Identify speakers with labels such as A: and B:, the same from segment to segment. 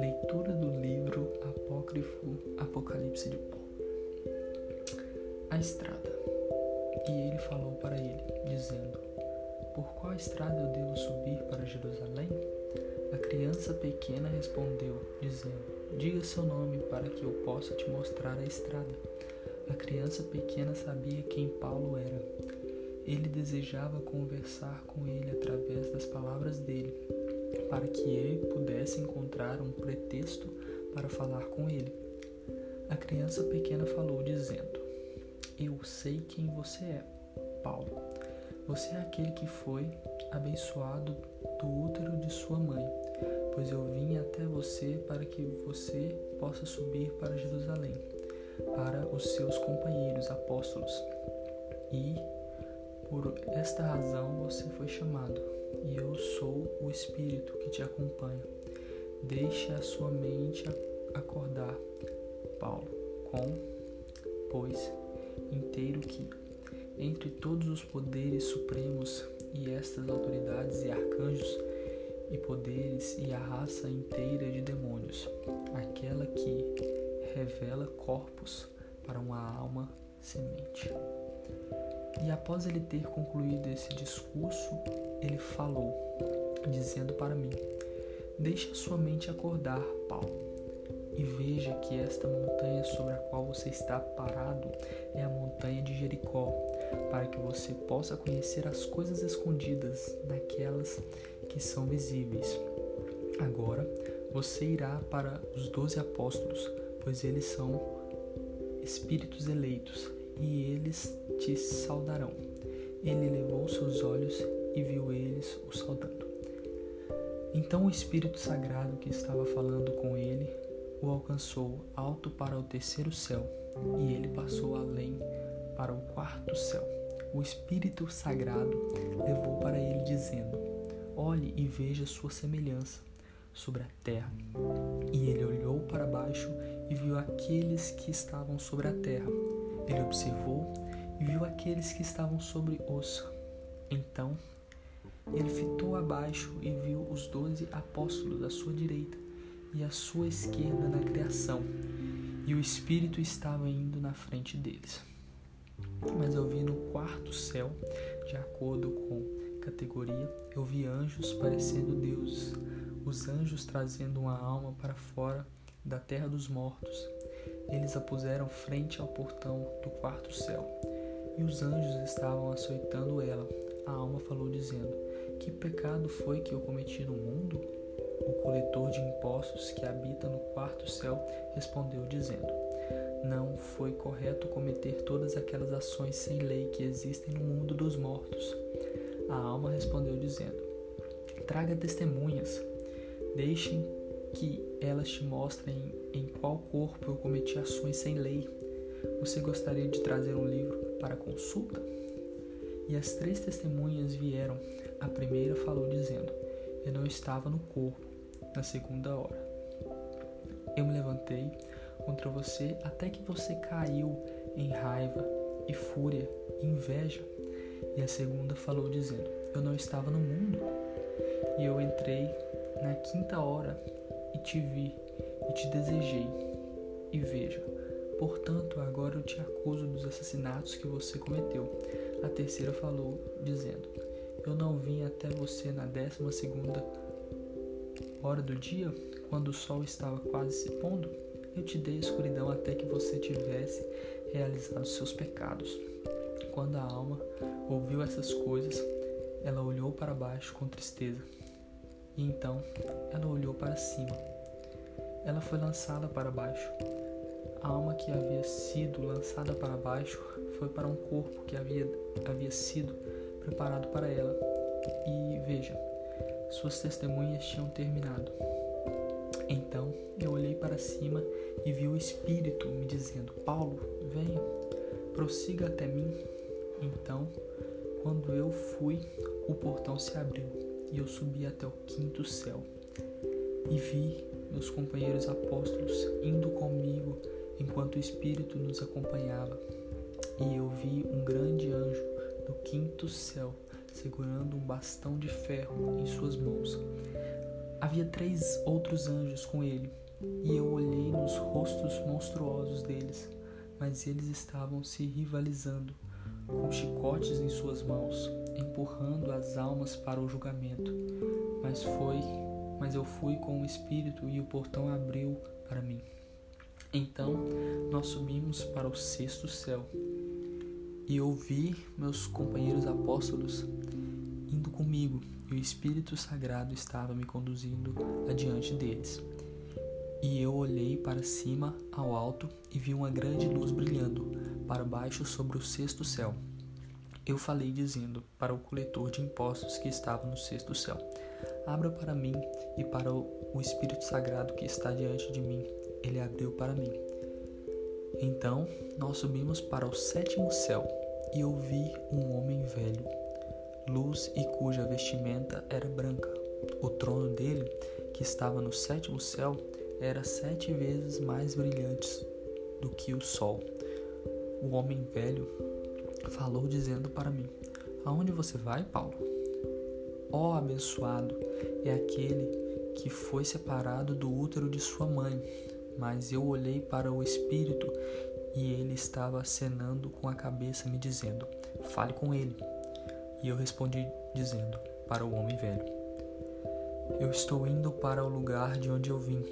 A: Leitura do livro apócrifo Apocalipse de Paulo. A estrada. E ele falou para ele, dizendo: Por qual estrada eu devo subir para Jerusalém? A criança pequena respondeu, dizendo: Diga seu nome para que eu possa te mostrar a estrada. A criança pequena sabia quem Paulo era. Ele desejava conversar com ele através das palavras dele, para que ele pudesse encontrar um pretexto para falar com ele. A criança pequena falou, dizendo: Eu sei quem você é, Paulo. Você é aquele que foi abençoado do útero de sua mãe, pois eu vim até você para que você possa subir para Jerusalém, para os seus companheiros apóstolos. E por esta razão você foi chamado, e eu sou o Espírito que te acompanha. Deixe a sua mente acordar, Paulo, com, pois, inteiro que, entre todos os poderes supremos e estas autoridades e arcanjos e poderes e a raça inteira de demônios, aquela que revela corpos para uma alma semente. E após ele ter concluído esse discurso, ele falou, dizendo para mim: Deixe a sua mente acordar, Paulo, e veja que esta montanha sobre a qual você está parado é a montanha de Jericó, para que você possa conhecer as coisas escondidas naquelas que são visíveis. Agora você irá para os doze apóstolos, pois eles são espíritos eleitos, e eles te saudarão. Ele levou seus olhos e viu eles o saudando. Então o Espírito Sagrado que estava falando com ele o alcançou alto para o terceiro céu, e ele passou além para o quarto céu. O Espírito Sagrado levou para ele, dizendo: Olhe e veja sua semelhança sobre a terra. E ele olhou para baixo e viu aqueles que estavam sobre a terra. Ele observou e viu aqueles que estavam sobre os. Então ele fitou abaixo e viu os doze apóstolos à sua direita e à sua esquerda na criação, e o Espírito estava indo na frente deles. Mas eu vi no quarto céu, de acordo com categoria, eu vi anjos parecendo deuses, os anjos trazendo uma alma para fora da terra dos mortos. Eles a puseram frente ao portão do quarto céu, e os anjos estavam açoitando ela. A alma falou, dizendo: Que pecado foi que eu cometi no mundo? O coletor de impostos que habita no quarto céu respondeu, dizendo: Não foi correto cometer todas aquelas ações sem lei que existem no mundo dos mortos. A alma respondeu, dizendo: Traga testemunhas, deixem que elas te mostrem em qual corpo eu cometi ações sem lei. Você gostaria de trazer um livro para consulta? E as três testemunhas vieram. A primeira falou, dizendo: Eu não estava no corpo na segunda hora. Eu me levantei contra você até que você caiu em raiva e fúria e inveja. E a segunda falou, dizendo: Eu não estava no mundo. E eu entrei na quinta hora e te vi e te desejei. E veja, portanto, agora eu te acuso dos assassinatos que você cometeu. A terceira falou, dizendo: Eu não vim até você na décima segunda hora do dia, quando o sol estava quase se pondo, eu te dei escuridão até que você tivesse realizado seus pecados. Quando a alma ouviu essas coisas, ela olhou para baixo com tristeza. E então ela olhou para cima. Ela foi lançada para baixo. A alma que havia sido lançada para baixo foi para um corpo que havia, havia sido preparado para ela. E veja, suas testemunhas tinham terminado. Então eu olhei para cima e vi o Espírito me dizendo: Paulo, venha, prossiga até mim. Então, quando eu fui, o portão se abriu e eu subi até o quinto céu. E vi meus companheiros apóstolos indo comigo enquanto o Espírito nos acompanhava. E eu vi um grande anjo do quinto céu segurando um bastão de ferro em suas mãos. Havia três outros anjos com ele, e eu olhei nos rostos monstruosos deles, mas eles estavam se rivalizando, com chicotes em suas mãos, empurrando as almas para o julgamento. Mas foi, mas eu fui com o espírito e o portão abriu para mim. Então nós subimos para o sexto céu e ouvi meus companheiros apóstolos indo comigo, e o Espírito Sagrado estava me conduzindo adiante deles. E eu olhei para cima, ao alto, e vi uma grande luz brilhando para baixo sobre o sexto céu. Eu falei dizendo para o coletor de impostos que estava no sexto céu: Abra para mim e para o Espírito Sagrado que está diante de mim ele abriu para mim. Então nós subimos para o sétimo céu e eu vi um homem velho, luz e cuja vestimenta era branca. O trono dele, que estava no sétimo céu, era sete vezes mais brilhante do que o sol. O homem velho falou dizendo para mim: Aonde você vai, Paulo? Ó oh, abençoado é aquele que foi separado do útero de sua mãe mas eu olhei para o espírito e ele estava acenando com a cabeça, me dizendo: Fale com ele. E eu respondi, dizendo para o homem velho: Eu estou indo para o lugar de onde eu vim.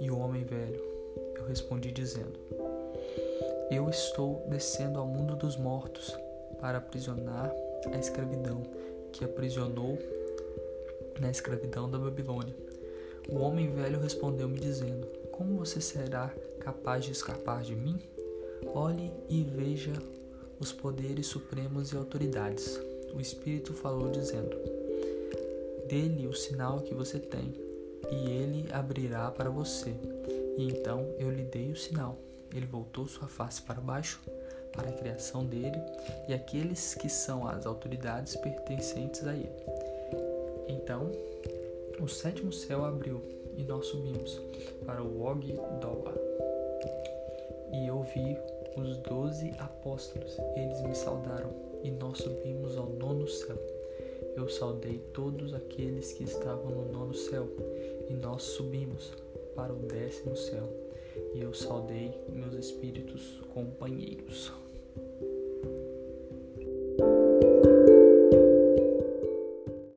A: E o homem velho, eu respondi, dizendo: Eu estou descendo ao mundo dos mortos para aprisionar a escravidão que aprisionou na escravidão da Babilônia. O homem velho respondeu-me, dizendo: como você será capaz de escapar de mim? Olhe e veja os poderes supremos e autoridades. O Espírito falou, dizendo: Dê-lhe o sinal que você tem, e ele abrirá para você. E então eu lhe dei o sinal. Ele voltou sua face para baixo, para a criação dele, e aqueles que são as autoridades pertencentes a ele. Então o sétimo céu abriu e nós subimos para o Og Doa. E eu vi os doze apóstolos, eles me saudaram, e nós subimos ao nono céu. Eu saudei todos aqueles que estavam no nono céu, e nós subimos para o décimo céu. E eu saudei meus espíritos companheiros.